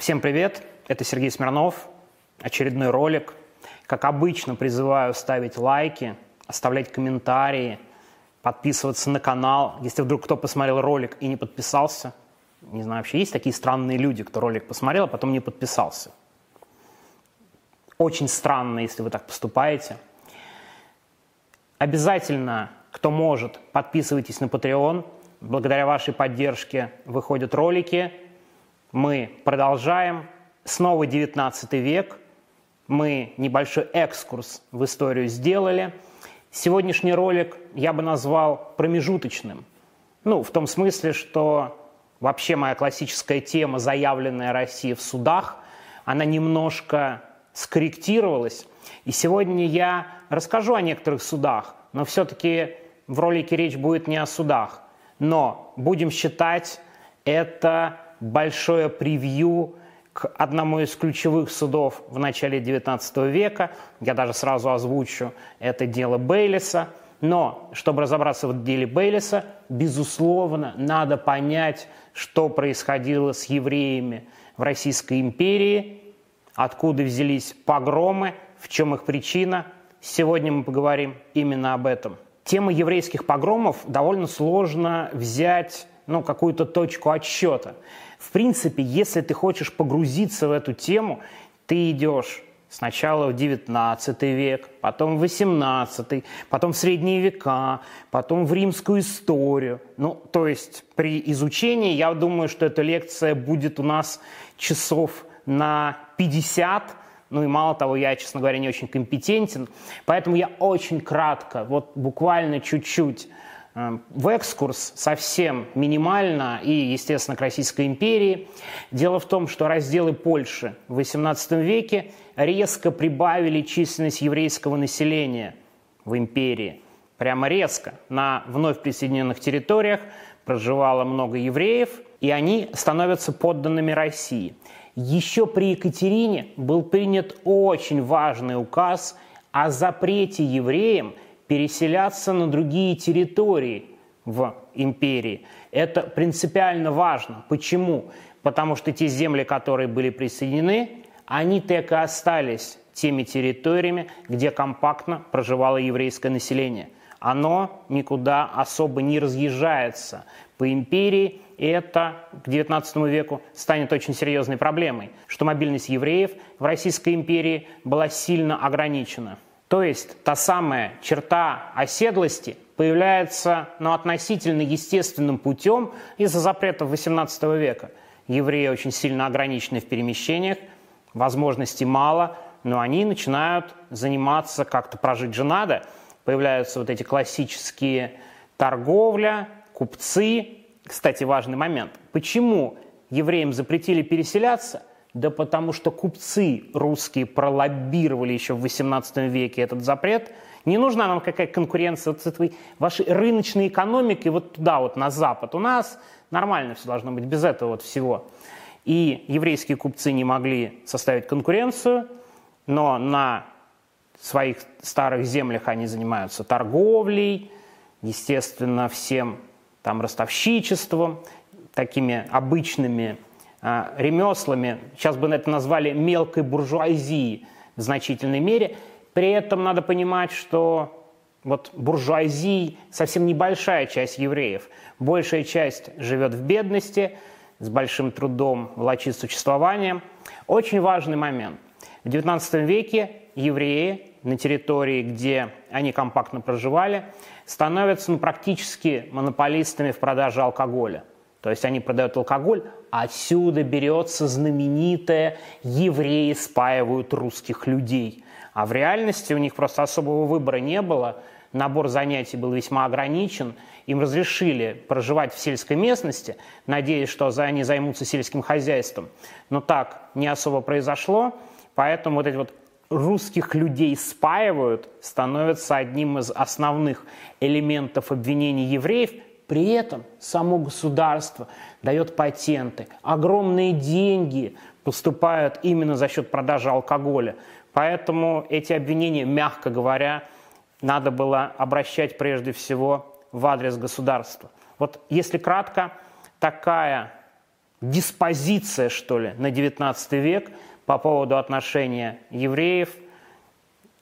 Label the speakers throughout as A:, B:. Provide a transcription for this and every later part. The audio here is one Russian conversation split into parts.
A: Всем привет, это Сергей Смирнов, очередной ролик. Как обычно, призываю ставить лайки, оставлять комментарии, подписываться на канал. Если вдруг кто посмотрел ролик и не подписался, не знаю, вообще есть такие странные люди, кто ролик посмотрел, а потом не подписался. Очень странно, если вы так поступаете. Обязательно, кто может, подписывайтесь на Patreon. Благодаря вашей поддержке выходят ролики. Мы продолжаем. Снова 19 век. Мы небольшой экскурс в историю сделали. Сегодняшний ролик я бы назвал промежуточным. Ну, в том смысле, что вообще моя классическая тема, заявленная Россией в судах, она немножко скорректировалась. И сегодня я расскажу о некоторых судах, но все-таки в ролике речь будет не о судах. Но будем считать это большое превью к одному из ключевых судов в начале XIX века. Я даже сразу озвучу это дело Бейлиса. Но, чтобы разобраться в деле Бейлиса, безусловно, надо понять, что происходило с евреями в Российской империи, откуда взялись погромы, в чем их причина. Сегодня мы поговорим именно об этом. Тема еврейских погромов довольно сложно взять ну, какую-то точку отсчета. В принципе, если ты хочешь погрузиться в эту тему, ты идешь сначала в 19 век, потом в 18, потом в средние века, потом в римскую историю. Ну, то есть при изучении, я думаю, что эта лекция будет у нас часов на 50, ну и мало того, я, честно говоря, не очень компетентен, поэтому я очень кратко, вот буквально чуть-чуть в экскурс совсем минимально и, естественно, к Российской империи. Дело в том, что разделы Польши в XVIII веке резко прибавили численность еврейского населения в империи. Прямо резко. На вновь присоединенных территориях проживало много евреев, и они становятся подданными России. Еще при Екатерине был принят очень важный указ о запрете евреям – переселяться на другие территории в империи. Это принципиально важно. Почему? Потому что те земли, которые были присоединены, они так и остались теми территориями, где компактно проживало еврейское население. Оно никуда особо не разъезжается по империи, и это к XIX веку станет очень серьезной проблемой, что мобильность евреев в Российской империи была сильно ограничена. То есть та самая черта оседлости появляется ну, относительно естественным путем из-за запретов XVIII века. Евреи очень сильно ограничены в перемещениях, возможностей мало, но они начинают заниматься, как-то прожить же надо. Появляются вот эти классические торговля, купцы. Кстати, важный момент. Почему евреям запретили переселяться? Да потому что купцы русские пролоббировали еще в XVIII веке этот запрет. Не нужна нам какая конкуренция вот с этой вашей рыночной экономикой вот туда, вот на Запад. У нас нормально все должно быть без этого вот всего. И еврейские купцы не могли составить конкуренцию, но на своих старых землях они занимаются торговлей, естественно, всем там ростовщичеством, такими обычными ремеслами, сейчас бы это назвали мелкой буржуазией в значительной мере. При этом надо понимать, что вот буржуазии совсем небольшая часть евреев. Большая часть живет в бедности, с большим трудом влачит существованием. Очень важный момент. В XIX веке евреи на территории, где они компактно проживали, становятся ну, практически монополистами в продаже алкоголя. То есть они продают алкоголь, отсюда берется знаменитое «евреи спаивают русских людей». А в реальности у них просто особого выбора не было, набор занятий был весьма ограничен, им разрешили проживать в сельской местности, надеясь, что они займутся сельским хозяйством. Но так не особо произошло, поэтому вот эти вот русских людей спаивают становится одним из основных элементов обвинений евреев – при этом само государство дает патенты, огромные деньги поступают именно за счет продажи алкоголя. Поэтому эти обвинения, мягко говоря, надо было обращать прежде всего в адрес государства. Вот если кратко, такая диспозиция, что ли, на 19 век по поводу отношения евреев,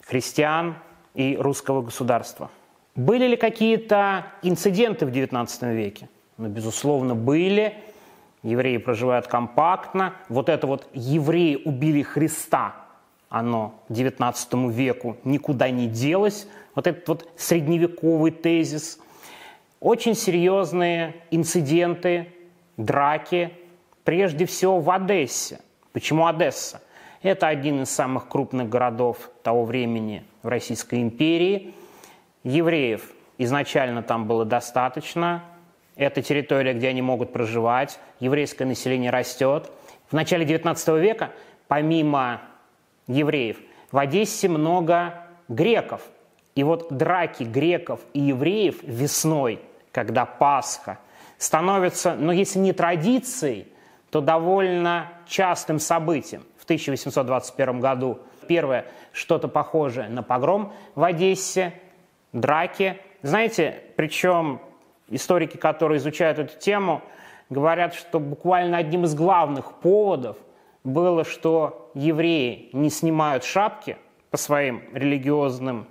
A: христиан и русского государства. Были ли какие-то инциденты в XIX веке? Ну, безусловно, были. Евреи проживают компактно. Вот это вот «евреи убили Христа», оно XIX веку никуда не делось. Вот этот вот средневековый тезис. Очень серьезные инциденты, драки, прежде всего в Одессе. Почему Одесса? Это один из самых крупных городов того времени в Российской империи. Евреев изначально там было достаточно. Это территория, где они могут проживать. Еврейское население растет. В начале XIX века, помимо евреев, в Одессе много греков. И вот драки греков и евреев весной, когда Пасха, становятся, ну если не традицией, то довольно частым событием. В 1821 году первое что-то похожее на погром в Одессе, драки. Знаете, причем историки, которые изучают эту тему, говорят, что буквально одним из главных поводов было, что евреи не снимают шапки по своим религиозным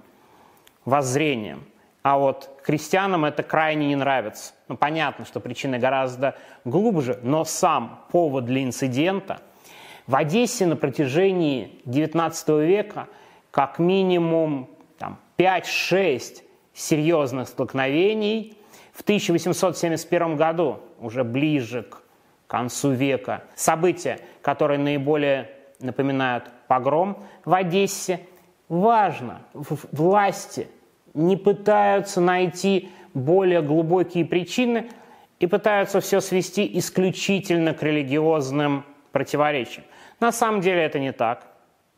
A: воззрениям, а вот христианам это крайне не нравится. Ну, понятно, что причина гораздо глубже, но сам повод для инцидента в Одессе на протяжении XIX века как минимум 5-6 серьезных столкновений. В 1871 году, уже ближе к концу века, события, которые наиболее напоминают погром в Одессе, важно, власти не пытаются найти более глубокие причины и пытаются все свести исключительно к религиозным противоречиям. На самом деле это не так.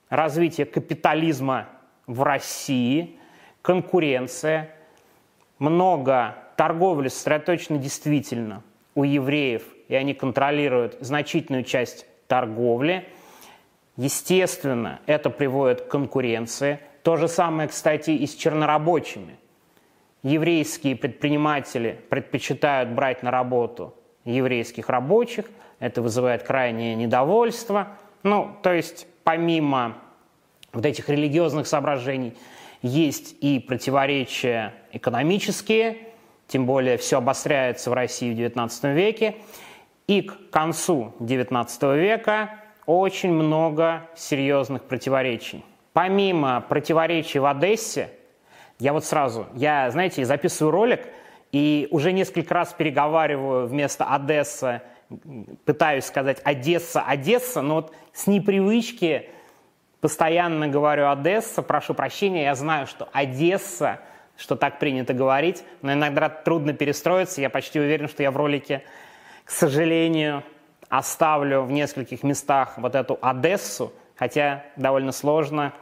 A: Развитие капитализма в России, конкуренция, много торговли сосредоточено действительно у евреев, и они контролируют значительную часть торговли. Естественно, это приводит к конкуренции – то же самое, кстати, и с чернорабочими. Еврейские предприниматели предпочитают брать на работу еврейских рабочих, это вызывает крайнее недовольство. Ну, то есть помимо вот этих религиозных соображений есть и противоречия экономические, тем более все обостряется в России в XIX веке. И к концу XIX века очень много серьезных противоречий помимо противоречий в Одессе, я вот сразу, я, знаете, записываю ролик и уже несколько раз переговариваю вместо Одесса, пытаюсь сказать Одесса, Одесса, но вот с непривычки постоянно говорю Одесса, прошу прощения, я знаю, что Одесса, что так принято говорить, но иногда трудно перестроиться, я почти уверен, что я в ролике, к сожалению, оставлю в нескольких местах вот эту Одессу, хотя довольно сложно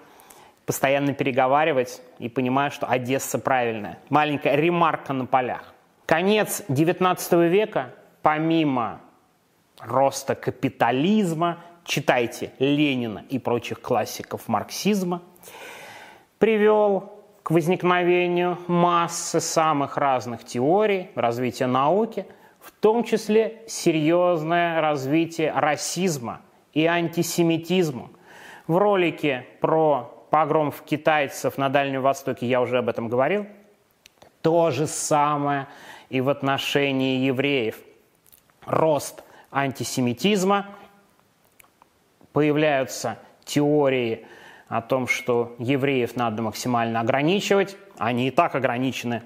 A: постоянно переговаривать и понимаю, что Одесса правильная. Маленькая ремарка на полях. Конец XIX века, помимо роста капитализма, читайте Ленина и прочих классиков марксизма, привел к возникновению массы самых разных теорий развития науки, в том числе серьезное развитие расизма и антисемитизма, в ролике про погромов китайцев на Дальнем Востоке, я уже об этом говорил. То же самое и в отношении евреев. Рост антисемитизма, появляются теории о том, что евреев надо максимально ограничивать. Они и так ограничены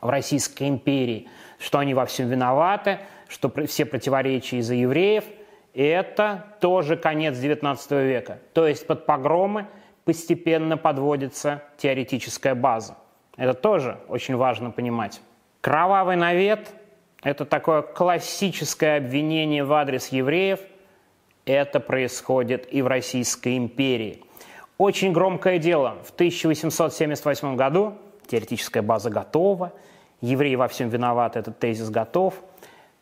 A: в Российской империи, что они во всем виноваты, что все противоречия из-за евреев – это тоже конец XIX века. То есть под погромы постепенно подводится теоретическая база. Это тоже очень важно понимать. Кровавый навет – это такое классическое обвинение в адрес евреев. Это происходит и в Российской империи. Очень громкое дело. В 1878 году теоретическая база готова, евреи во всем виноваты, этот тезис готов.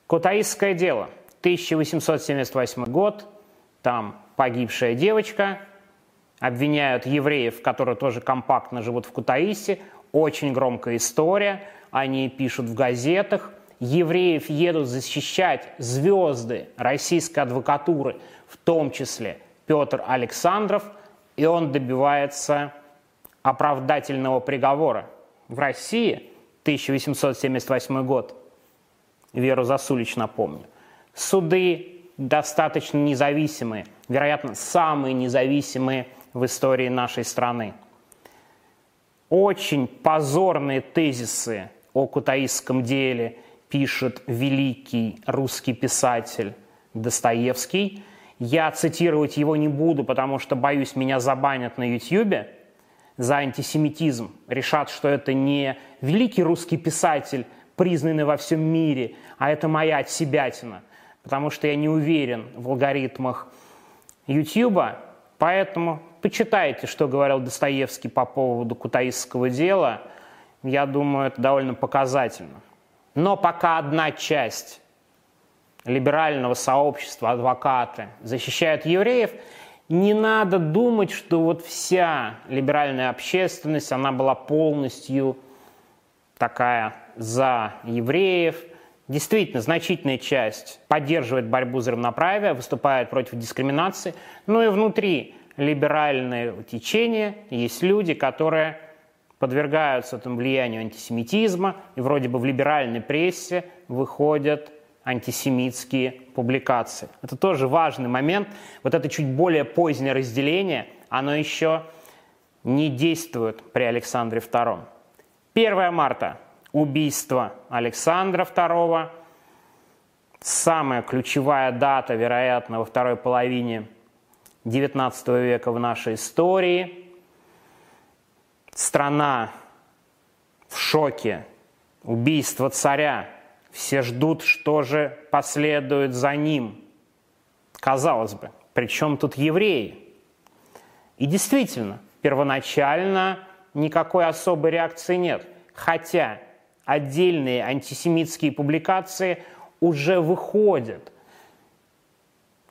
A: Кутаисское дело – 1878 год, там погибшая девочка, обвиняют евреев, которые тоже компактно живут в Кутаисе, очень громкая история, они пишут в газетах, евреев едут защищать звезды российской адвокатуры, в том числе Петр Александров, и он добивается оправдательного приговора. В России 1878 год, Веру Засулич напомню, суды достаточно независимые, вероятно, самые независимые в истории нашей страны. Очень позорные тезисы о кутаистском деле пишет великий русский писатель Достоевский. Я цитировать его не буду, потому что, боюсь, меня забанят на YouTube за антисемитизм. Решат, что это не великий русский писатель, признанный во всем мире, а это моя отсебятина, потому что я не уверен в алгоритмах YouTube, поэтому почитайте, что говорил Достоевский по поводу кутаистского дела. Я думаю, это довольно показательно. Но пока одна часть либерального сообщества, адвокаты, защищают евреев, не надо думать, что вот вся либеральная общественность, она была полностью такая за евреев. Действительно, значительная часть поддерживает борьбу за равноправие, выступает против дискриминации. Но и внутри либеральное течение есть люди, которые подвергаются этому влиянию антисемитизма, и вроде бы в либеральной прессе выходят антисемитские публикации. Это тоже важный момент. Вот это чуть более позднее разделение, оно еще не действует при Александре II. 1 марта – убийство Александра II. Самая ключевая дата, вероятно, во второй половине XIX века в нашей истории. Страна в шоке. Убийство царя. Все ждут, что же последует за ним. Казалось бы, при чем тут евреи? И действительно, первоначально никакой особой реакции нет. Хотя отдельные антисемитские публикации уже выходят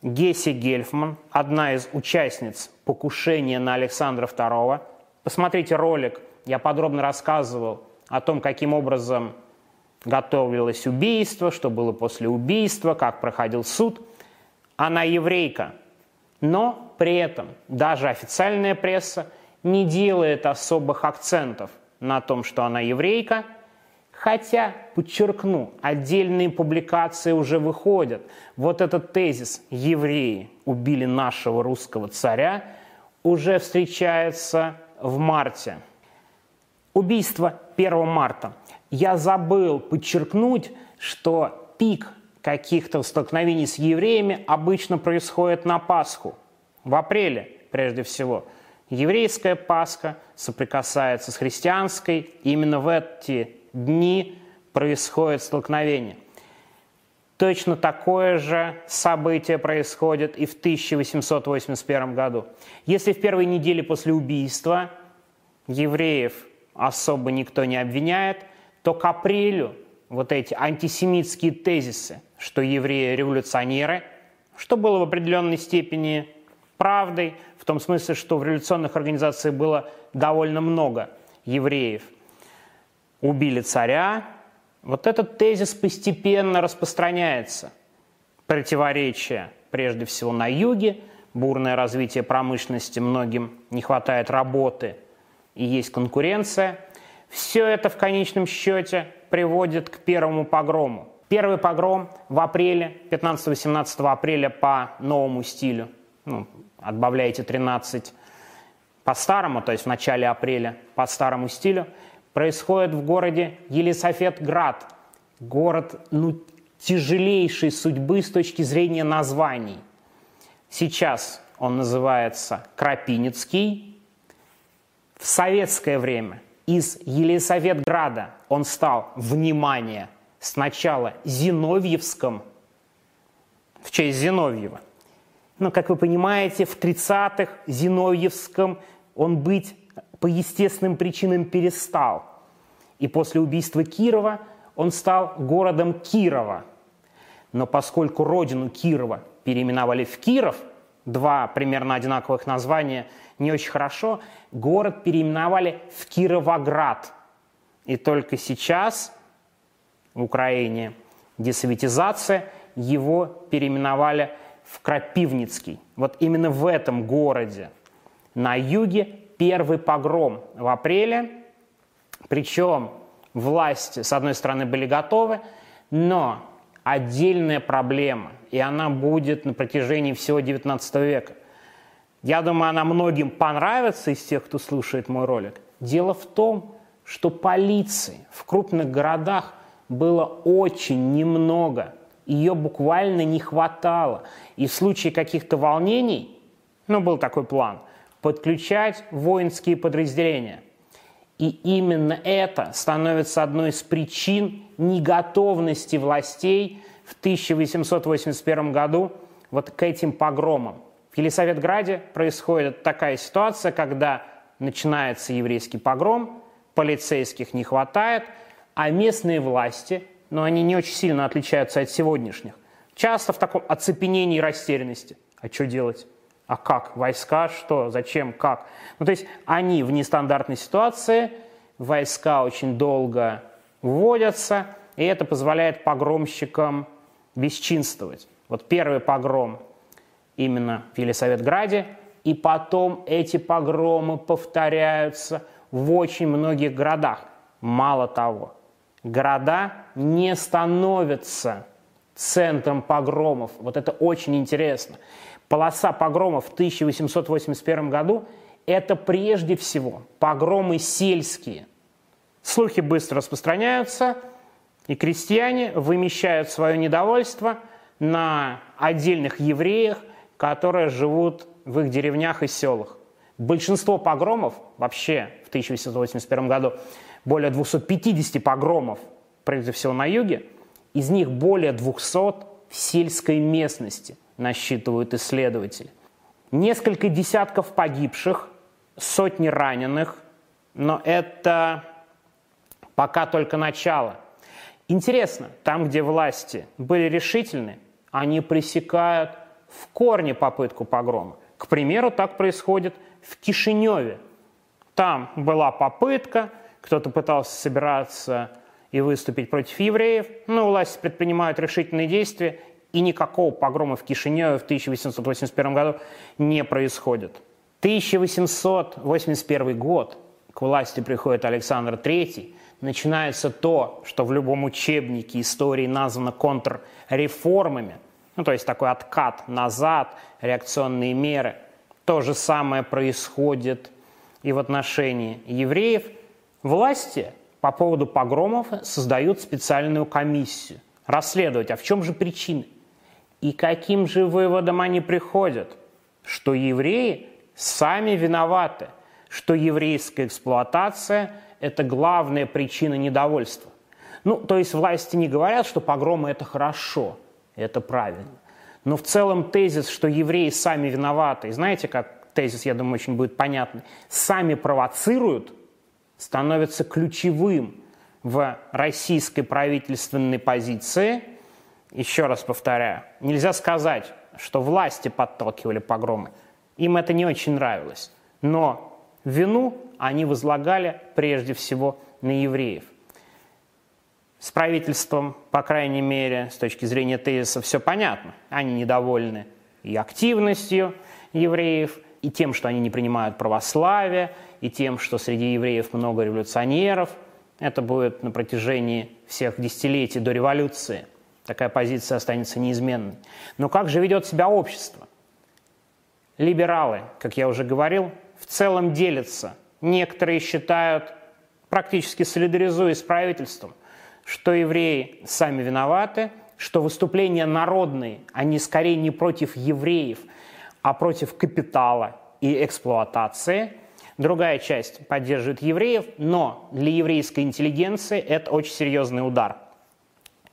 A: Гесси Гельфман, одна из участниц покушения на Александра II. Посмотрите ролик, я подробно рассказывал о том, каким образом готовилось убийство, что было после убийства, как проходил суд. Она еврейка, но при этом даже официальная пресса не делает особых акцентов на том, что она еврейка – Хотя, подчеркну, отдельные публикации уже выходят. Вот этот тезис «евреи убили нашего русского царя» уже встречается в марте. Убийство 1 марта. Я забыл подчеркнуть, что пик каких-то столкновений с евреями обычно происходит на Пасху, в апреле прежде всего. Еврейская Пасха соприкасается с христианской. Именно в эти дни происходит столкновение. Точно такое же событие происходит и в 1881 году. Если в первой неделе после убийства евреев особо никто не обвиняет, то к апрелю вот эти антисемитские тезисы, что евреи революционеры, что было в определенной степени правдой, в том смысле, что в революционных организациях было довольно много евреев – убили царя, вот этот тезис постепенно распространяется. Противоречия, прежде всего, на юге, бурное развитие промышленности, многим не хватает работы и есть конкуренция. Все это в конечном счете приводит к первому погрому. Первый погром в апреле, 15-18 апреля по новому стилю. Ну, отбавляете 13 по старому, то есть в начале апреля по старому стилю – происходит в городе Елисафетград. Город ну, тяжелейшей судьбы с точки зрения названий. Сейчас он называется Крапиницкий. В советское время из Елисаветграда он стал, внимание, сначала Зиновьевском, в честь Зиновьева. Но, как вы понимаете, в 30-х Зиновьевском он быть по естественным причинам перестал. И после убийства Кирова он стал городом Кирова. Но поскольку родину Кирова переименовали в Киров, два примерно одинаковых названия не очень хорошо, город переименовали в Кировоград. И только сейчас в Украине десоветизация, его переименовали в Крапивницкий. Вот именно в этом городе на юге первый погром в апреле, причем власти, с одной стороны, были готовы, но отдельная проблема, и она будет на протяжении всего XIX века. Я думаю, она многим понравится из тех, кто слушает мой ролик. Дело в том, что полиции в крупных городах было очень немного. Ее буквально не хватало. И в случае каких-то волнений, ну, был такой план, подключать воинские подразделения. И именно это становится одной из причин неготовности властей в 1881 году вот к этим погромам. В Елисаветграде происходит такая ситуация, когда начинается еврейский погром, полицейских не хватает, а местные власти, но они не очень сильно отличаются от сегодняшних, часто в таком оцепенении и растерянности. А что делать? А как? Войска? Что? Зачем? Как? Ну, то есть они в нестандартной ситуации, войска очень долго вводятся, и это позволяет погромщикам бесчинствовать. Вот первый погром именно в Елисаветграде, и потом эти погромы повторяются в очень многих городах. Мало того, города не становятся центром погромов. Вот это очень интересно. Полоса погромов в 1881 году – это прежде всего погромы сельские. Слухи быстро распространяются, и крестьяне вымещают свое недовольство на отдельных евреях, которые живут в их деревнях и селах. Большинство погромов, вообще в 1881 году, более 250 погромов, прежде всего на юге, из них более 200 в сельской местности, насчитывают исследователи. Несколько десятков погибших, сотни раненых, но это пока только начало. Интересно, там, где власти были решительны, они пресекают в корне попытку погрома. К примеру, так происходит в Кишиневе. Там была попытка, кто-то пытался собираться и выступить против евреев, но власти предпринимают решительные действия, и никакого погрома в Кишиневе в 1881 году не происходит. 1881 год, к власти приходит Александр III, начинается то, что в любом учебнике истории названо контрреформами – ну, то есть такой откат назад, реакционные меры. То же самое происходит и в отношении евреев. Власти по поводу погромов создают специальную комиссию. Расследовать, а в чем же причины? И каким же выводом они приходят? Что евреи сами виноваты, что еврейская эксплуатация – это главная причина недовольства. Ну, то есть власти не говорят, что погромы – это хорошо – это правильно. Но в целом тезис, что евреи сами виноваты, знаете, как тезис, я думаю, очень будет понятный, сами провоцируют, становится ключевым в российской правительственной позиции. Еще раз повторяю, нельзя сказать, что власти подталкивали погромы. Им это не очень нравилось. Но вину они возлагали прежде всего на евреев. С правительством, по крайней мере, с точки зрения тезиса, все понятно. Они недовольны и активностью евреев, и тем, что они не принимают православие, и тем, что среди евреев много революционеров. Это будет на протяжении всех десятилетий до революции. Такая позиция останется неизменной. Но как же ведет себя общество? Либералы, как я уже говорил, в целом делятся. Некоторые считают, практически солидаризуясь с правительством, что евреи сами виноваты, что выступления народные, они скорее не против евреев, а против капитала и эксплуатации. Другая часть поддерживает евреев, но для еврейской интеллигенции это очень серьезный удар.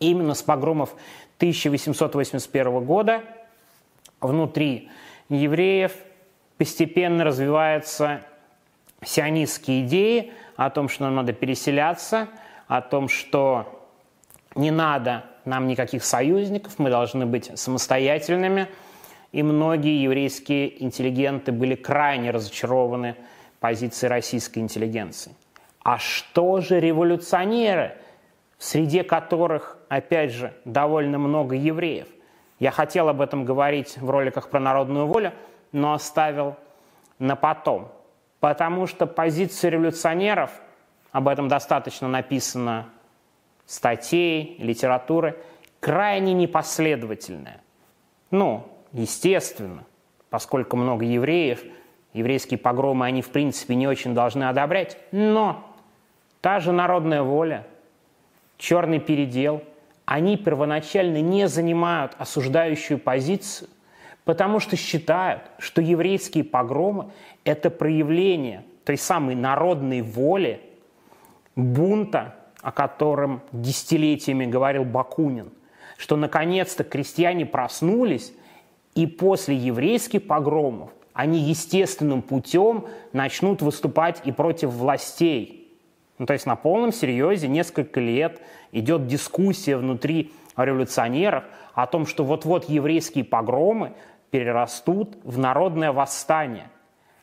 A: Именно с погромов 1881 года внутри евреев постепенно развиваются сионистские идеи о том, что нам надо переселяться – о том, что не надо нам никаких союзников, мы должны быть самостоятельными. И многие еврейские интеллигенты были крайне разочарованы позицией российской интеллигенции. А что же революционеры? в среде которых, опять же, довольно много евреев. Я хотел об этом говорить в роликах про народную волю, но оставил на потом. Потому что позиция революционеров, об этом достаточно написано статей, литературы, крайне непоследовательная. Ну, естественно, поскольку много евреев, еврейские погромы они, в принципе, не очень должны одобрять, но та же народная воля, черный передел, они первоначально не занимают осуждающую позицию, потому что считают, что еврейские погромы – это проявление той самой народной воли, бунта, о котором десятилетиями говорил Бакунин, что наконец-то крестьяне проснулись, и после еврейских погромов они естественным путем начнут выступать и против властей. Ну, то есть на полном серьезе несколько лет идет дискуссия внутри революционеров о том, что вот-вот еврейские погромы перерастут в народное восстание.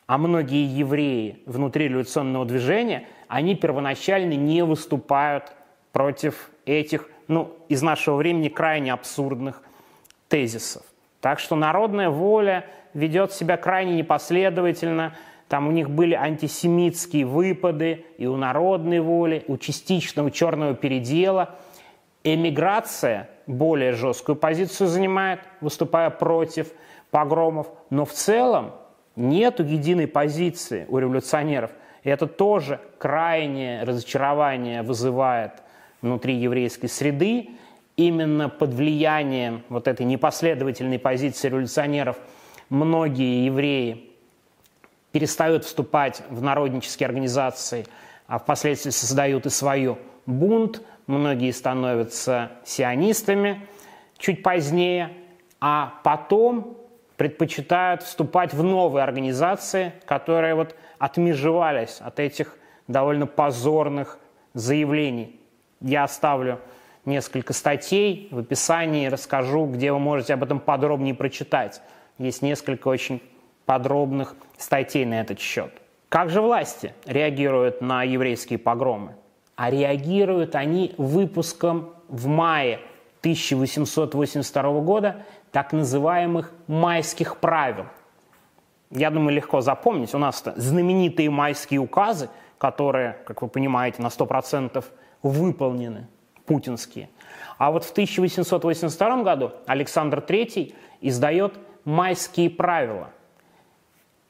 A: А многие евреи внутри революционного движения, они первоначально не выступают против этих, ну, из нашего времени крайне абсурдных тезисов. Так что народная воля ведет себя крайне непоследовательно. Там у них были антисемитские выпады и у народной воли, у частичного черного передела. Эмиграция более жесткую позицию занимает, выступая против погромов. Но в целом нет единой позиции у революционеров. И это тоже крайнее разочарование вызывает внутри еврейской среды именно под влиянием вот этой непоследовательной позиции революционеров многие евреи перестают вступать в народнические организации, а впоследствии создают и свою бунт, многие становятся сионистами чуть позднее, а потом предпочитают вступать в новые организации, которые вот отмежевались от этих довольно позорных заявлений. Я оставлю несколько статей в описании, расскажу, где вы можете об этом подробнее прочитать. Есть несколько очень подробных статей на этот счет. Как же власти реагируют на еврейские погромы? А реагируют они выпуском в мае 1882 года так называемых майских правил. Я думаю, легко запомнить. У нас знаменитые майские указы, которые, как вы понимаете, на 100% выполнены путинские. А вот в 1882 году Александр III издает майские правила.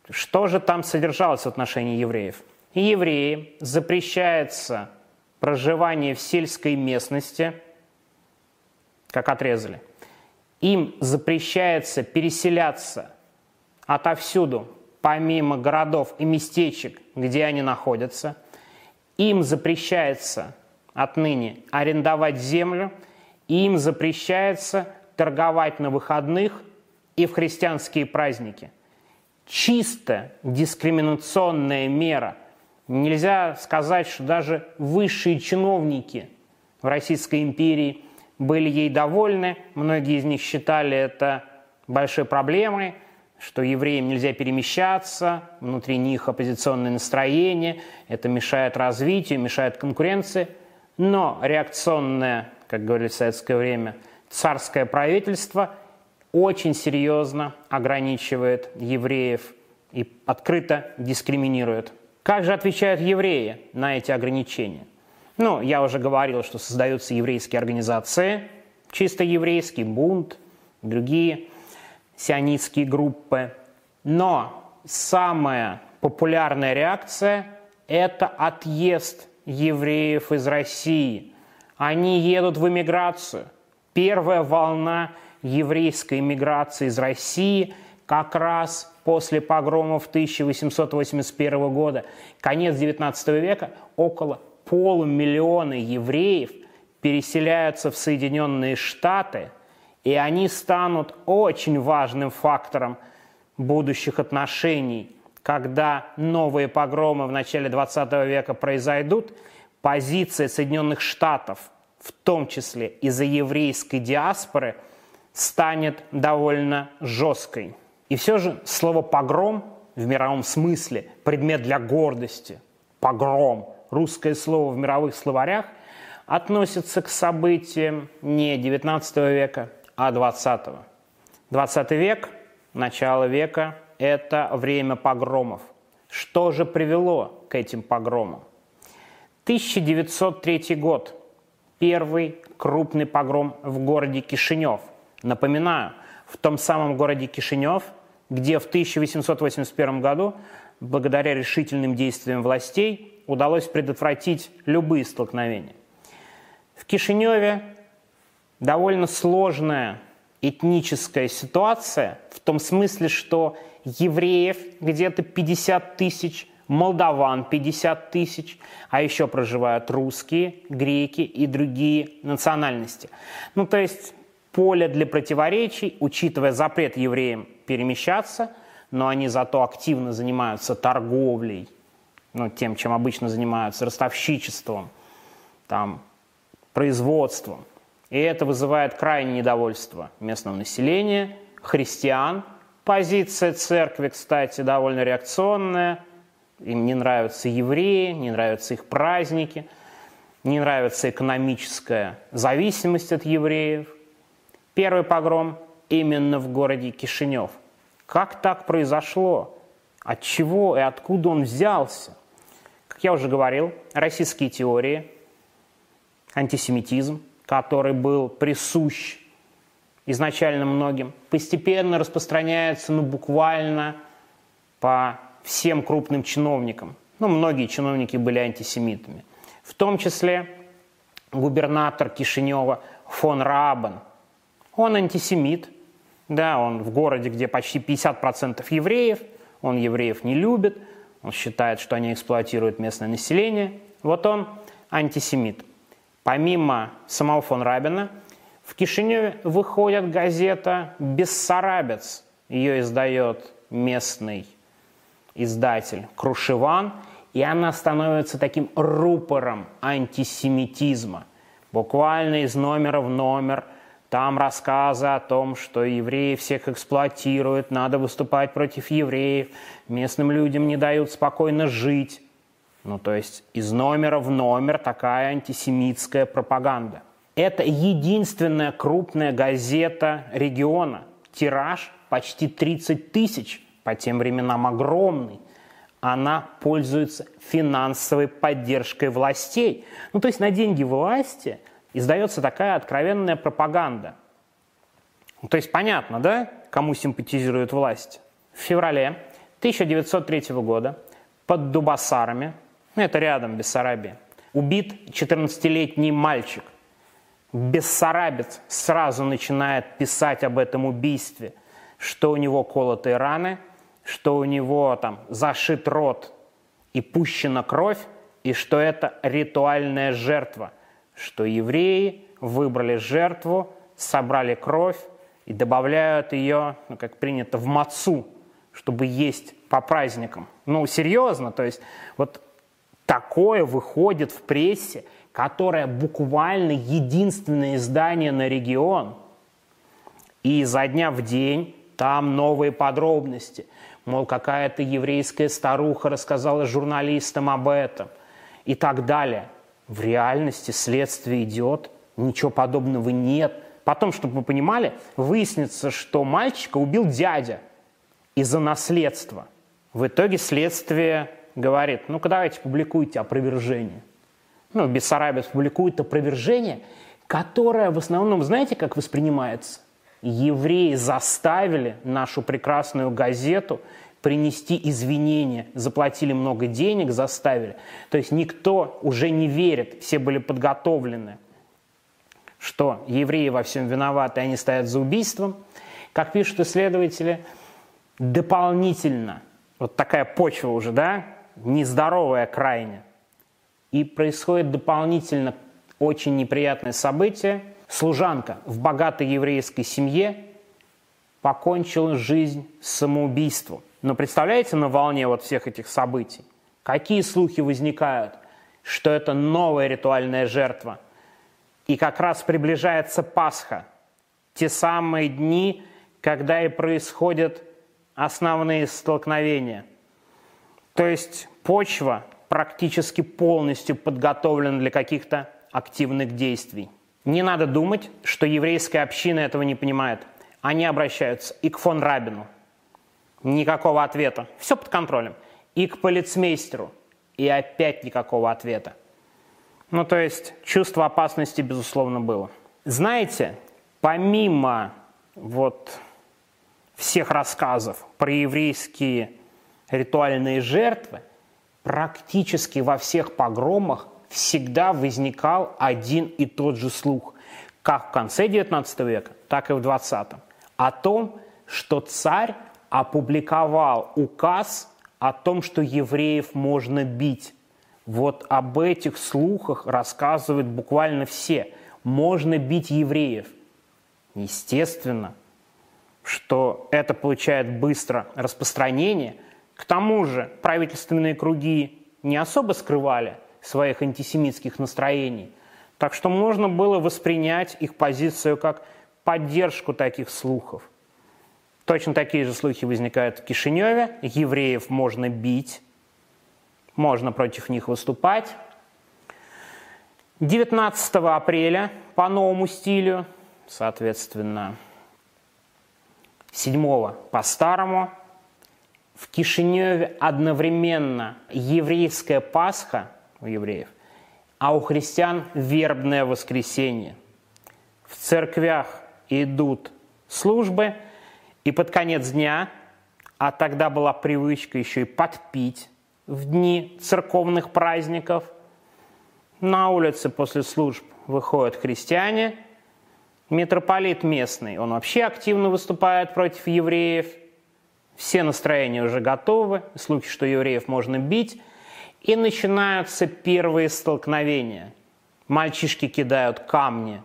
A: Что же там содержалось в отношении евреев? Евреям запрещается проживание в сельской местности, как отрезали. Им запрещается переселяться отовсюду, помимо городов и местечек, где они находятся. Им запрещается отныне арендовать землю, и им запрещается торговать на выходных и в христианские праздники. Чисто дискриминационная мера. Нельзя сказать, что даже высшие чиновники в Российской империи были ей довольны. Многие из них считали это большой проблемой, что евреям нельзя перемещаться, внутри них оппозиционное настроение, это мешает развитию, мешает конкуренции – но реакционное, как говорили в советское время, царское правительство очень серьезно ограничивает евреев и открыто дискриминирует. Как же отвечают евреи на эти ограничения? Ну, я уже говорил, что создаются еврейские организации, чисто еврейский бунт, другие сионистские группы. Но самая популярная реакция – это отъезд евреев из России. Они едут в эмиграцию. Первая волна еврейской эмиграции из России как раз после погромов 1881 года, конец XIX века, около полумиллиона евреев переселяются в Соединенные Штаты, и они станут очень важным фактором будущих отношений когда новые погромы в начале 20 века произойдут, позиция Соединенных Штатов, в том числе из-за еврейской диаспоры, станет довольно жесткой. И все же слово «погром» в мировом смысле – предмет для гордости. Погром – русское слово в мировых словарях, относится к событиям не 19 века, а 20. 20 век, начало века – это время погромов. Что же привело к этим погромам? 1903 год. Первый крупный погром в городе Кишинев. Напоминаю, в том самом городе Кишинев, где в 1881 году, благодаря решительным действиям властей, удалось предотвратить любые столкновения. В Кишиневе довольно сложная этническая ситуация в том смысле, что евреев где-то 50 тысяч, молдаван 50 тысяч, а еще проживают русские, греки и другие национальности. Ну, то есть поле для противоречий, учитывая запрет евреям перемещаться, но они зато активно занимаются торговлей, ну, тем, чем обычно занимаются, ростовщичеством, там, производством. И это вызывает крайнее недовольство местного населения, христиан. Позиция церкви, кстати, довольно реакционная. Им не нравятся евреи, не нравятся их праздники, не нравится экономическая зависимость от евреев. Первый погром именно в городе Кишинев. Как так произошло? От чего и откуда он взялся? Как я уже говорил, российские теории – антисемитизм, который был присущ изначально многим, постепенно распространяется ну, буквально по всем крупным чиновникам. Ну, многие чиновники были антисемитами. В том числе губернатор Кишинева фон Рабан. Он антисемит, да, он в городе, где почти 50% евреев, он евреев не любит, он считает, что они эксплуатируют местное население. Вот он антисемит. Помимо самого фон Рабина, в Кишиневе выходит газета «Бессарабец». Ее издает местный издатель Крушеван, и она становится таким рупором антисемитизма. Буквально из номера в номер там рассказы о том, что евреи всех эксплуатируют, надо выступать против евреев, местным людям не дают спокойно жить. Ну, то есть из номера в номер такая антисемитская пропаганда. Это единственная крупная газета региона. Тираж почти 30 тысяч, по тем временам огромный. Она пользуется финансовой поддержкой властей. Ну, то есть на деньги власти издается такая откровенная пропаганда. Ну, то есть понятно, да, кому симпатизирует власть? В феврале 1903 года под Дубасарами ну, это рядом, Бессарабия. Убит 14-летний мальчик. Бессарабец сразу начинает писать об этом убийстве, что у него колотые раны, что у него там зашит рот и пущена кровь, и что это ритуальная жертва, что евреи выбрали жертву, собрали кровь и добавляют ее, ну, как принято, в мацу, чтобы есть по праздникам. Ну, серьезно, то есть вот Такое выходит в прессе, которая буквально единственное издание на регион. И изо дня в день там новые подробности. Мол, какая-то еврейская старуха рассказала журналистам об этом и так далее. В реальности следствие идет, ничего подобного нет. Потом, чтобы вы понимали, выяснится, что мальчика убил дядя из-за наследства. В итоге следствие говорит, ну-ка давайте публикуйте опровержение. Ну, Бессарабец публикует опровержение, которое в основном, знаете, как воспринимается? Евреи заставили нашу прекрасную газету принести извинения, заплатили много денег, заставили. То есть никто уже не верит, все были подготовлены, что евреи во всем виноваты, они стоят за убийством. Как пишут исследователи, дополнительно, вот такая почва уже, да, нездоровая крайне. И происходит дополнительно очень неприятное событие. Служанка в богатой еврейской семье покончила жизнь самоубийством. Но представляете на волне вот всех этих событий? Какие слухи возникают, что это новая ритуальная жертва? И как раз приближается Пасха, те самые дни, когда и происходят основные столкновения – то есть почва практически полностью подготовлена для каких-то активных действий. Не надо думать, что еврейская община этого не понимает. Они обращаются и к фон Рабину. Никакого ответа. Все под контролем. И к полицмейстеру. И опять никакого ответа. Ну, то есть чувство опасности, безусловно, было. Знаете, помимо вот всех рассказов про еврейские ритуальные жертвы, практически во всех погромах всегда возникал один и тот же слух, как в конце XIX века, так и в XX, о том, что царь опубликовал указ о том, что евреев можно бить. Вот об этих слухах рассказывают буквально все. Можно бить евреев. Естественно, что это получает быстро распространение. К тому же правительственные круги не особо скрывали своих антисемитских настроений. Так что можно было воспринять их позицию как поддержку таких слухов. Точно такие же слухи возникают в Кишиневе. Евреев можно бить, можно против них выступать. 19 апреля по новому стилю, соответственно, 7 по старому, в Кишиневе одновременно еврейская Пасха у евреев, а у христиан вербное воскресенье. В церквях идут службы, и под конец дня, а тогда была привычка еще и подпить в дни церковных праздников, на улице после служб выходят христиане, митрополит местный, он вообще активно выступает против евреев, все настроения уже готовы, слухи, что евреев можно бить – и начинаются первые столкновения. Мальчишки кидают камни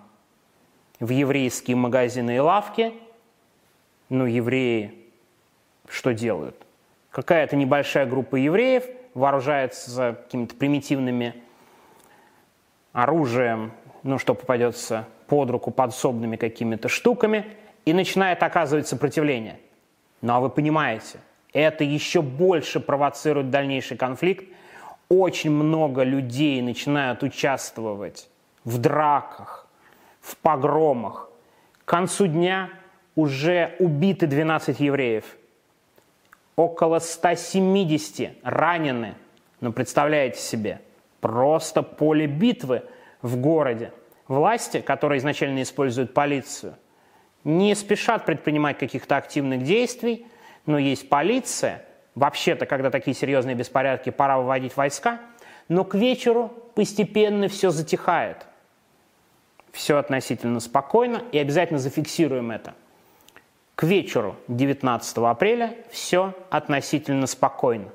A: в еврейские магазины и лавки. Ну, евреи что делают? Какая-то небольшая группа евреев вооружается какими-то примитивными оружием, ну, что попадется под руку подсобными какими-то штуками, и начинает оказывать сопротивление. Ну, а вы понимаете, это еще больше провоцирует дальнейший конфликт, очень много людей начинают участвовать в драках, в погромах. К концу дня уже убиты 12 евреев. Около 170 ранены. Ну, представляете себе, просто поле битвы в городе. Власти, которые изначально используют полицию, не спешат предпринимать каких-то активных действий, но есть полиция – Вообще-то, когда такие серьезные беспорядки, пора выводить войска, но к вечеру постепенно все затихает. Все относительно спокойно и обязательно зафиксируем это. К вечеру 19 апреля все относительно спокойно.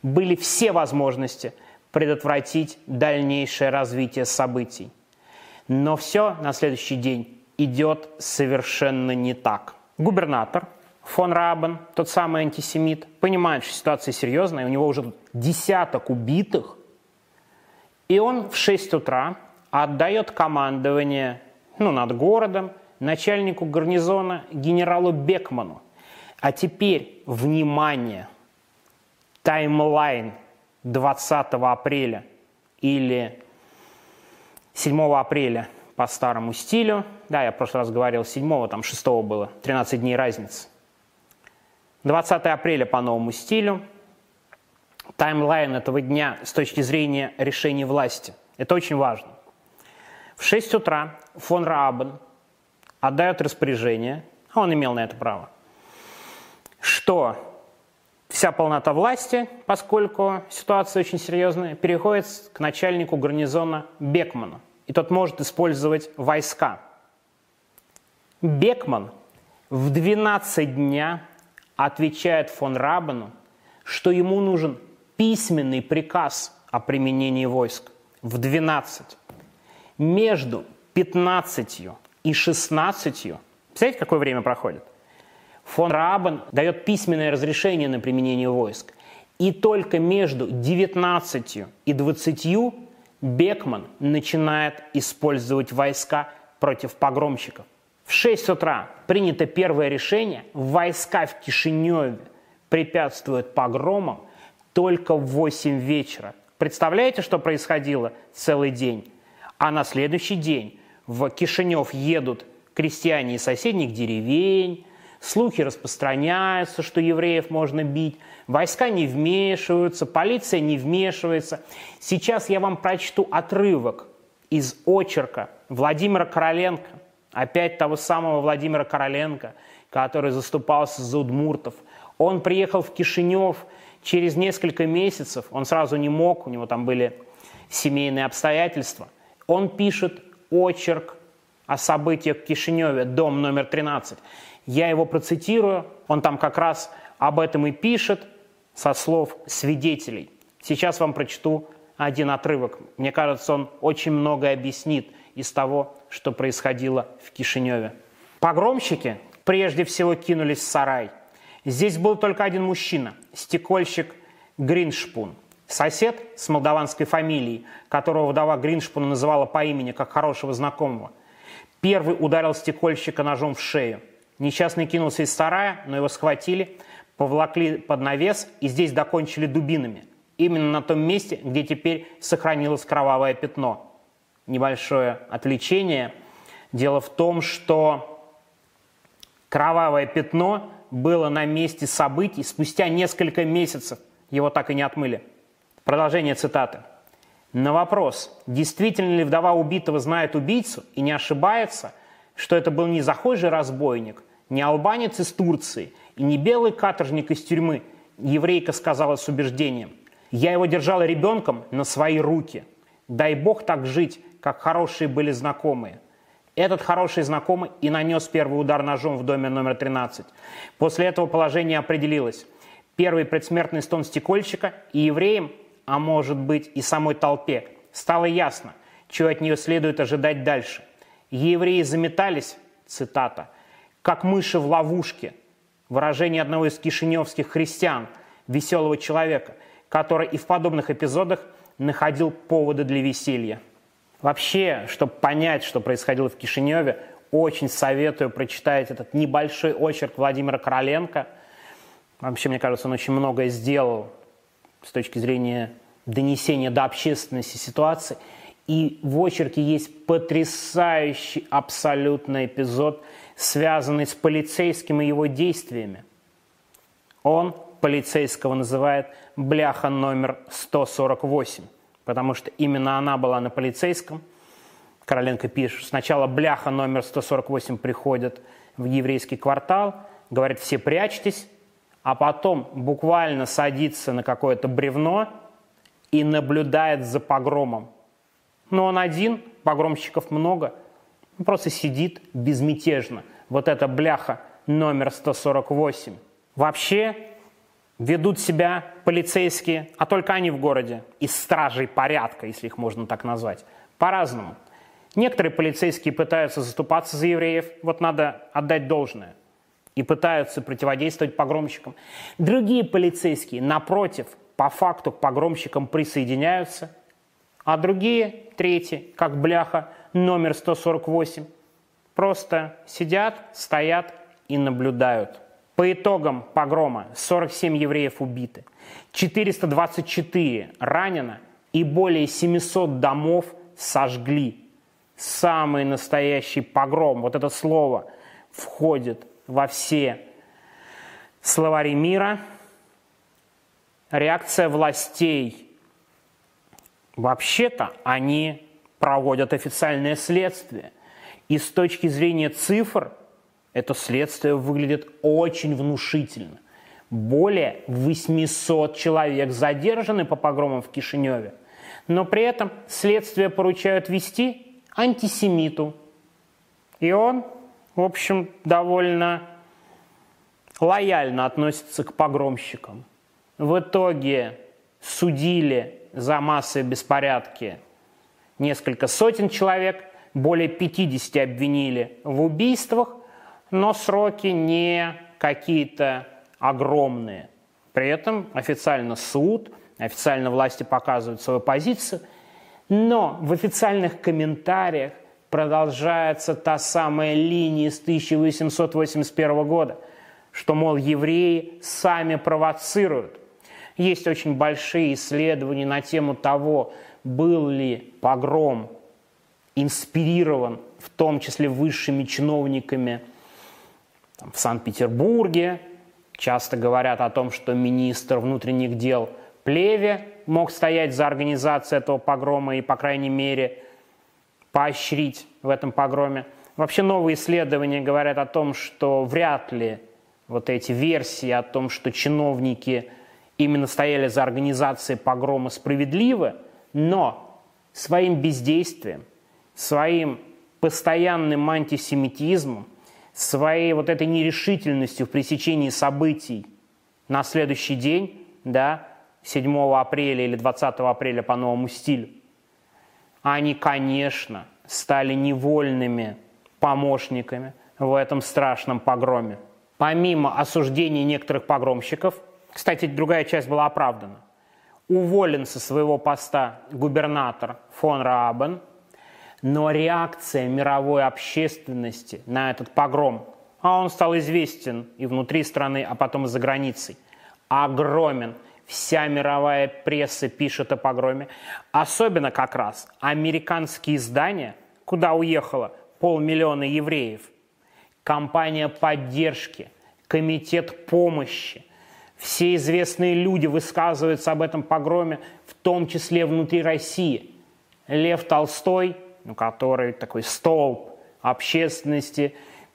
A: Были все возможности предотвратить дальнейшее развитие событий. Но все на следующий день идет совершенно не так. Губернатор фон Рабен, тот самый антисемит, понимает, что ситуация серьезная, у него уже десяток убитых, и он в 6 утра отдает командование ну, над городом начальнику гарнизона генералу Бекману. А теперь, внимание, таймлайн 20 апреля или 7 апреля по старому стилю. Да, я в прошлый раз говорил 7, там 6 было, 13 дней разницы. 20 апреля по новому стилю. Таймлайн этого дня с точки зрения решений власти. Это очень важно. В 6 утра фон Раабен отдает распоряжение, а он имел на это право, что вся полнота власти, поскольку ситуация очень серьезная, переходит к начальнику гарнизона Бекману. И тот может использовать войска. Бекман в 12 дня отвечает фон Рабану, что ему нужен письменный приказ о применении войск в 12. Между 15 и 16, представляете, какое время проходит? Фон Рабан дает письменное разрешение на применение войск. И только между 19 и 20 Бекман начинает использовать войска против погромщиков. В 6 утра принято первое решение, войска в Кишиневе препятствуют погромам только в 8 вечера. Представляете, что происходило целый день? А на следующий день в Кишинев едут крестьяне из соседних деревень, слухи распространяются, что евреев можно бить, войска не вмешиваются, полиция не вмешивается. Сейчас я вам прочту отрывок из очерка Владимира Короленко, опять того самого Владимира Короленко, который заступался за удмуртов. Он приехал в Кишинев через несколько месяцев, он сразу не мог, у него там были семейные обстоятельства. Он пишет очерк о событиях в Кишиневе, дом номер 13. Я его процитирую, он там как раз об этом и пишет со слов свидетелей. Сейчас вам прочту один отрывок. Мне кажется, он очень многое объяснит из того, что происходило в Кишиневе. Погромщики прежде всего кинулись в сарай. Здесь был только один мужчина, стекольщик Гриншпун. Сосед с молдаванской фамилией, которого вдова Гриншпуна называла по имени, как хорошего знакомого. Первый ударил стекольщика ножом в шею. Несчастный кинулся из сарая, но его схватили, повлакли под навес и здесь докончили дубинами. Именно на том месте, где теперь сохранилось кровавое пятно. Небольшое отвлечение. Дело в том, что кровавое пятно было на месте событий спустя несколько месяцев. Его так и не отмыли. Продолжение цитаты. На вопрос, действительно ли вдова убитого знает убийцу и не ошибается, что это был не захожий разбойник, не албанец из Турции и не белый каторжник из тюрьмы, еврейка сказала с убеждением. Я его держала ребенком на свои руки. Дай бог так жить, как хорошие были знакомые. Этот хороший знакомый и нанес первый удар ножом в доме номер 13. После этого положение определилось. Первый предсмертный стон стекольщика и евреям а может быть и самой толпе, стало ясно, чего от нее следует ожидать дальше. Евреи заметались, цитата, как мыши в ловушке, выражение одного из кишиневских христиан, веселого человека, который и в подобных эпизодах находил поводы для веселья. Вообще, чтобы понять, что происходило в Кишиневе, очень советую прочитать этот небольшой очерк Владимира Короленко. Вообще, мне кажется, он очень многое сделал с точки зрения донесения до общественности ситуации. И в очерке есть потрясающий абсолютно эпизод, связанный с полицейским и его действиями. Он полицейского называет бляха номер 148, потому что именно она была на полицейском. Короленко пишет, сначала бляха номер 148 приходит в еврейский квартал, говорит, все прячьтесь, а потом буквально садится на какое-то бревно и наблюдает за погромом. Но он один, погромщиков много, он просто сидит безмятежно. Вот эта бляха номер 148. Вообще ведут себя полицейские, а только они в городе, из стражей порядка, если их можно так назвать, по-разному. Некоторые полицейские пытаются заступаться за евреев, вот надо отдать должное и пытаются противодействовать погромщикам. Другие полицейские, напротив, по факту к погромщикам присоединяются, а другие, третьи, как бляха, номер 148, просто сидят, стоят и наблюдают. По итогам погрома 47 евреев убиты, 424 ранено и более 700 домов сожгли. Самый настоящий погром, вот это слово, входит во все словари мира. Реакция властей. Вообще-то они проводят официальное следствие. И с точки зрения цифр это следствие выглядит очень внушительно. Более 800 человек задержаны по погромам в Кишиневе. Но при этом следствие поручают вести антисемиту. И он в общем, довольно лояльно относится к погромщикам. В итоге судили за массовые беспорядки несколько сотен человек, более 50 обвинили в убийствах, но сроки не какие-то огромные. При этом официально суд, официально власти показывают свою позицию, но в официальных комментариях продолжается та самая линия с 1881 года, что, мол, евреи сами провоцируют. Есть очень большие исследования на тему того, был ли погром инспирирован в том числе высшими чиновниками там, в Санкт-Петербурге. Часто говорят о том, что министр внутренних дел Плеве мог стоять за организацией этого погрома и, по крайней мере, поощрить в этом погроме. Вообще новые исследования говорят о том, что вряд ли вот эти версии о том, что чиновники именно стояли за организацией погрома справедливы, но своим бездействием, своим постоянным антисемитизмом, своей вот этой нерешительностью в пресечении событий на следующий день, да, 7 апреля или 20 апреля по новому стилю, они, конечно, стали невольными помощниками в этом страшном погроме. Помимо осуждения некоторых погромщиков, кстати, другая часть была оправдана, уволен со своего поста губернатор фон Раабен, но реакция мировой общественности на этот погром, а он стал известен и внутри страны, а потом и за границей, огромен – Вся мировая пресса пишет о погроме. Особенно как раз американские издания, куда уехало полмиллиона евреев. Компания поддержки, комитет помощи. Все известные люди высказываются об этом погроме, в том числе внутри России. Лев Толстой, ну, который такой столб общественности,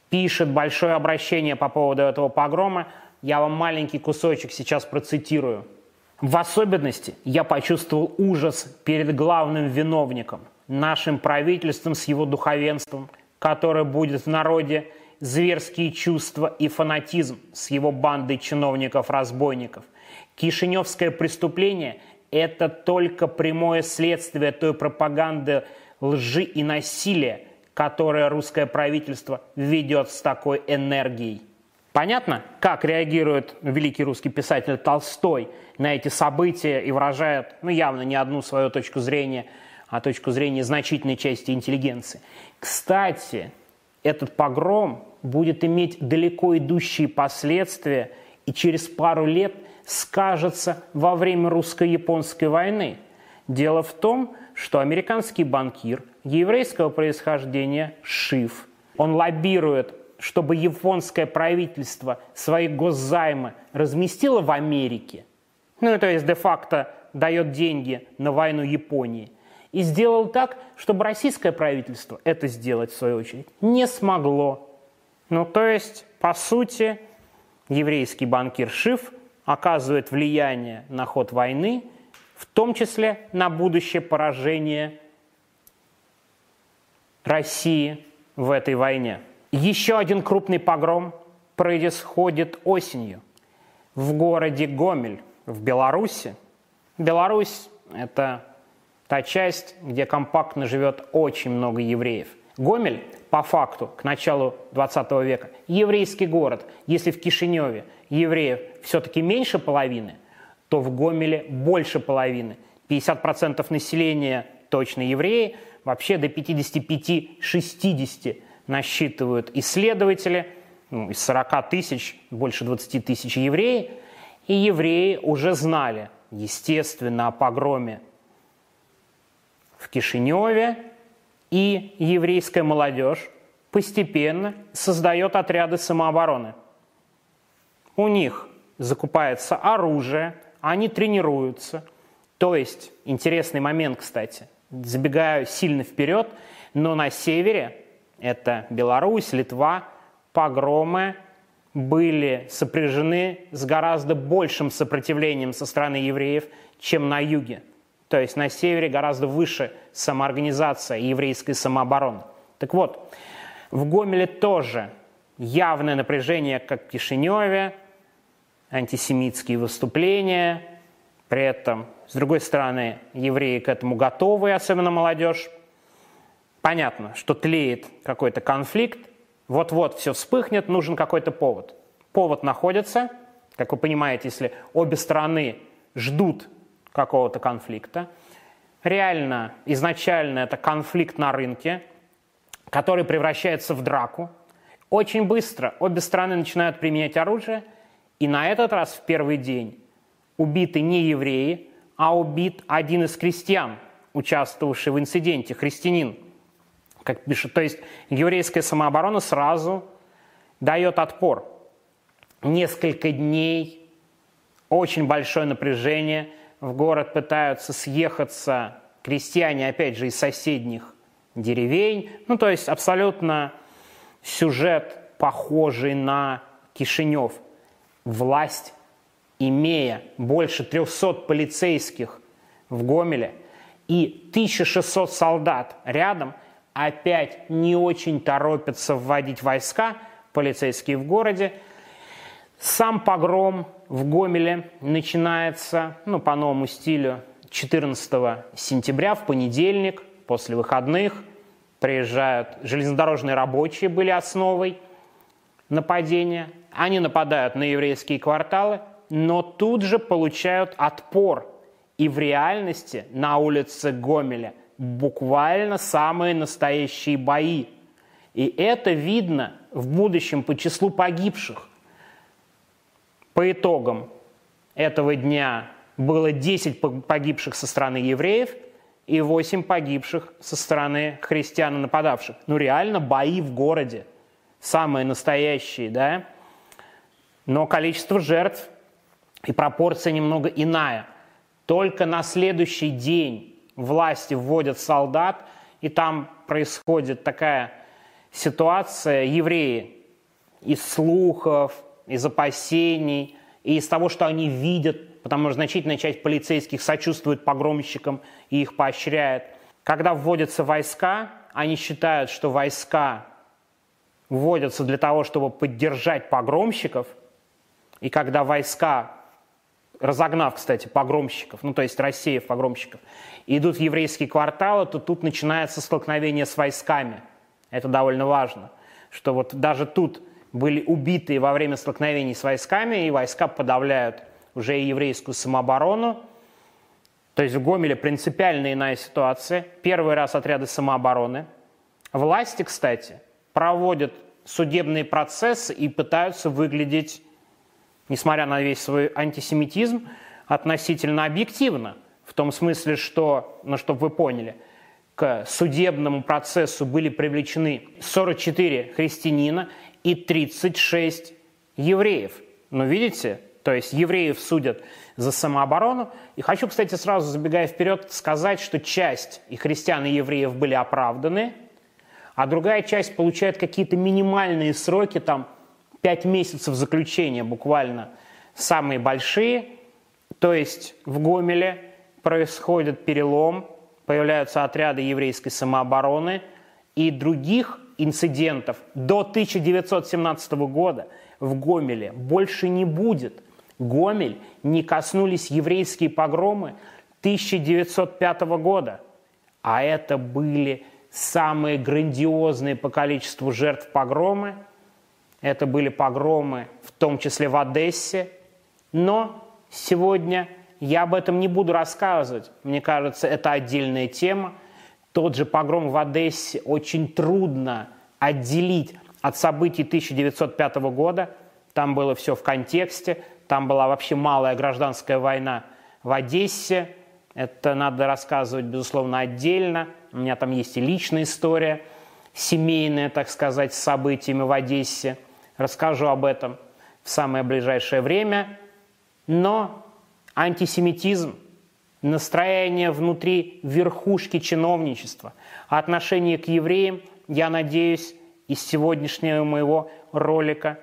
A: пишет большое обращение по поводу этого погрома. Я вам маленький кусочек сейчас процитирую – в особенности я почувствовал ужас перед главным виновником, нашим правительством с его духовенством, которое будет в народе зверские чувства и фанатизм с его бандой чиновников-разбойников. Кишиневское преступление – это только прямое следствие той пропаганды лжи и насилия, которое русское правительство ведет с такой энергией. Понятно, как реагирует великий русский писатель Толстой на эти события и выражает, ну, явно не одну свою точку зрения, а точку зрения значительной части интеллигенции. Кстати, этот погром будет иметь далеко идущие последствия и через пару лет скажется во время русско-японской войны. Дело в том, что американский банкир еврейского происхождения Шиф, он лоббирует чтобы японское правительство свои госзаймы разместило в Америке, ну, то есть де-факто дает деньги на войну Японии, и сделал так, чтобы российское правительство это сделать, в свою очередь, не смогло. Ну, то есть, по сути, еврейский банкир Шиф оказывает влияние на ход войны, в том числе на будущее поражение России в этой войне. Еще один крупный погром происходит осенью в городе Гомель в Беларуси. Беларусь – это та часть, где компактно живет очень много евреев. Гомель, по факту, к началу 20 века, еврейский город. Если в Кишиневе евреев все-таки меньше половины, то в Гомеле больше половины. 50% населения точно евреи, вообще до 55-60 насчитывают исследователи, ну, из 40 тысяч, больше 20 тысяч евреев, и евреи уже знали, естественно, о погроме в Кишиневе, и еврейская молодежь постепенно создает отряды самообороны. У них закупается оружие, они тренируются. То есть, интересный момент, кстати, забегаю сильно вперед, но на севере это Беларусь, Литва, погромы были сопряжены с гораздо большим сопротивлением со стороны евреев, чем на юге. То есть на севере гораздо выше самоорганизация еврейской самообороны. Так вот, в Гомеле тоже явное напряжение, как в Кишиневе, антисемитские выступления, при этом, с другой стороны, евреи к этому готовы, особенно молодежь понятно, что тлеет какой-то конфликт, вот-вот все вспыхнет, нужен какой-то повод. Повод находится, как вы понимаете, если обе стороны ждут какого-то конфликта. Реально, изначально это конфликт на рынке, который превращается в драку. Очень быстро обе стороны начинают применять оружие, и на этот раз в первый день убиты не евреи, а убит один из крестьян, участвовавший в инциденте, христианин – как пишут. То есть еврейская самооборона сразу дает отпор. Несколько дней, очень большое напряжение, в город пытаются съехаться крестьяне, опять же, из соседних деревень. Ну, то есть абсолютно сюжет, похожий на Кишинев. Власть, имея больше 300 полицейских в Гомеле и 1600 солдат рядом, опять не очень торопятся вводить войска полицейские в городе. Сам погром в Гомеле начинается, ну, по новому стилю, 14 сентября, в понедельник, после выходных. Приезжают железнодорожные рабочие, были основой нападения. Они нападают на еврейские кварталы, но тут же получают отпор. И в реальности на улице Гомеля буквально самые настоящие бои. И это видно в будущем по числу погибших. По итогам этого дня было 10 погибших со стороны евреев и 8 погибших со стороны христиан нападавших. Ну реально бои в городе, самые настоящие, да? Но количество жертв и пропорция немного иная. Только на следующий день власти вводят солдат, и там происходит такая ситуация, евреи из слухов, из опасений, и из того, что они видят, потому что значительная часть полицейских сочувствует погромщикам и их поощряет. Когда вводятся войска, они считают, что войска вводятся для того, чтобы поддержать погромщиков, и когда войска, разогнав, кстати, погромщиков, ну то есть рассеяв погромщиков, идут в еврейские кварталы, то тут начинается столкновение с войсками. Это довольно важно, что вот даже тут были убиты во время столкновений с войсками, и войска подавляют уже и еврейскую самооборону. То есть в Гомеле принципиально иная ситуация. Первый раз отряды самообороны. Власти, кстати, проводят судебные процессы и пытаются выглядеть, несмотря на весь свой антисемитизм, относительно объективно. В том смысле, что, ну, чтобы вы поняли, к судебному процессу были привлечены 44 христианина и 36 евреев. Но видите, то есть евреев судят за самооборону. И хочу, кстати, сразу забегая вперед, сказать, что часть и христиан, и евреев были оправданы, а другая часть получает какие-то минимальные сроки, там 5 месяцев заключения буквально, самые большие. То есть в Гомеле происходит перелом, появляются отряды еврейской самообороны, и других инцидентов до 1917 года в Гомеле больше не будет. Гомель не коснулись еврейские погромы 1905 года. А это были самые грандиозные по количеству жертв погромы. Это были погромы в том числе в Одессе. Но сегодня я об этом не буду рассказывать. Мне кажется, это отдельная тема – тот же погром в Одессе очень трудно отделить от событий 1905 года. Там было все в контексте, там была вообще малая гражданская война в Одессе. Это надо рассказывать, безусловно, отдельно. У меня там есть и личная история, семейная, так сказать, с событиями в Одессе. Расскажу об этом в самое ближайшее время. Но антисемитизм – настроение внутри верхушки чиновничества, отношение к евреям, я надеюсь, из сегодняшнего моего ролика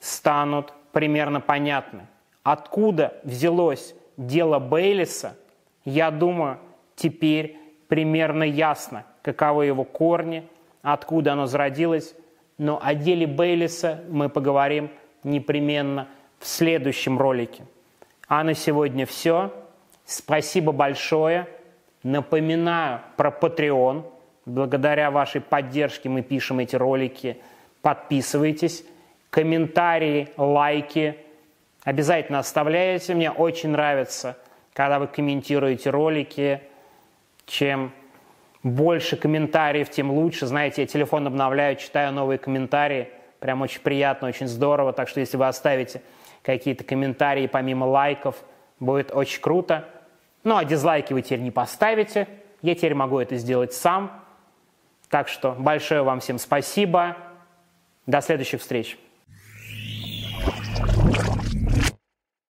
A: станут примерно понятны. Откуда взялось дело Бейлиса, я думаю, теперь примерно ясно, каковы его корни, откуда оно зародилось. Но о деле Бейлиса мы поговорим непременно в следующем ролике. А на сегодня все. Спасибо большое. Напоминаю про Patreon. Благодаря вашей поддержке мы пишем эти ролики. Подписывайтесь. Комментарии, лайки обязательно оставляйте. Мне очень нравится, когда вы комментируете ролики. Чем больше комментариев, тем лучше. Знаете, я телефон обновляю, читаю новые комментарии. Прям очень приятно, очень здорово. Так что если вы оставите какие-то комментарии помимо лайков, будет очень круто. Ну а дизлайки вы теперь не поставите. Я теперь могу это сделать сам. Так что большое вам всем спасибо. До следующих встреч.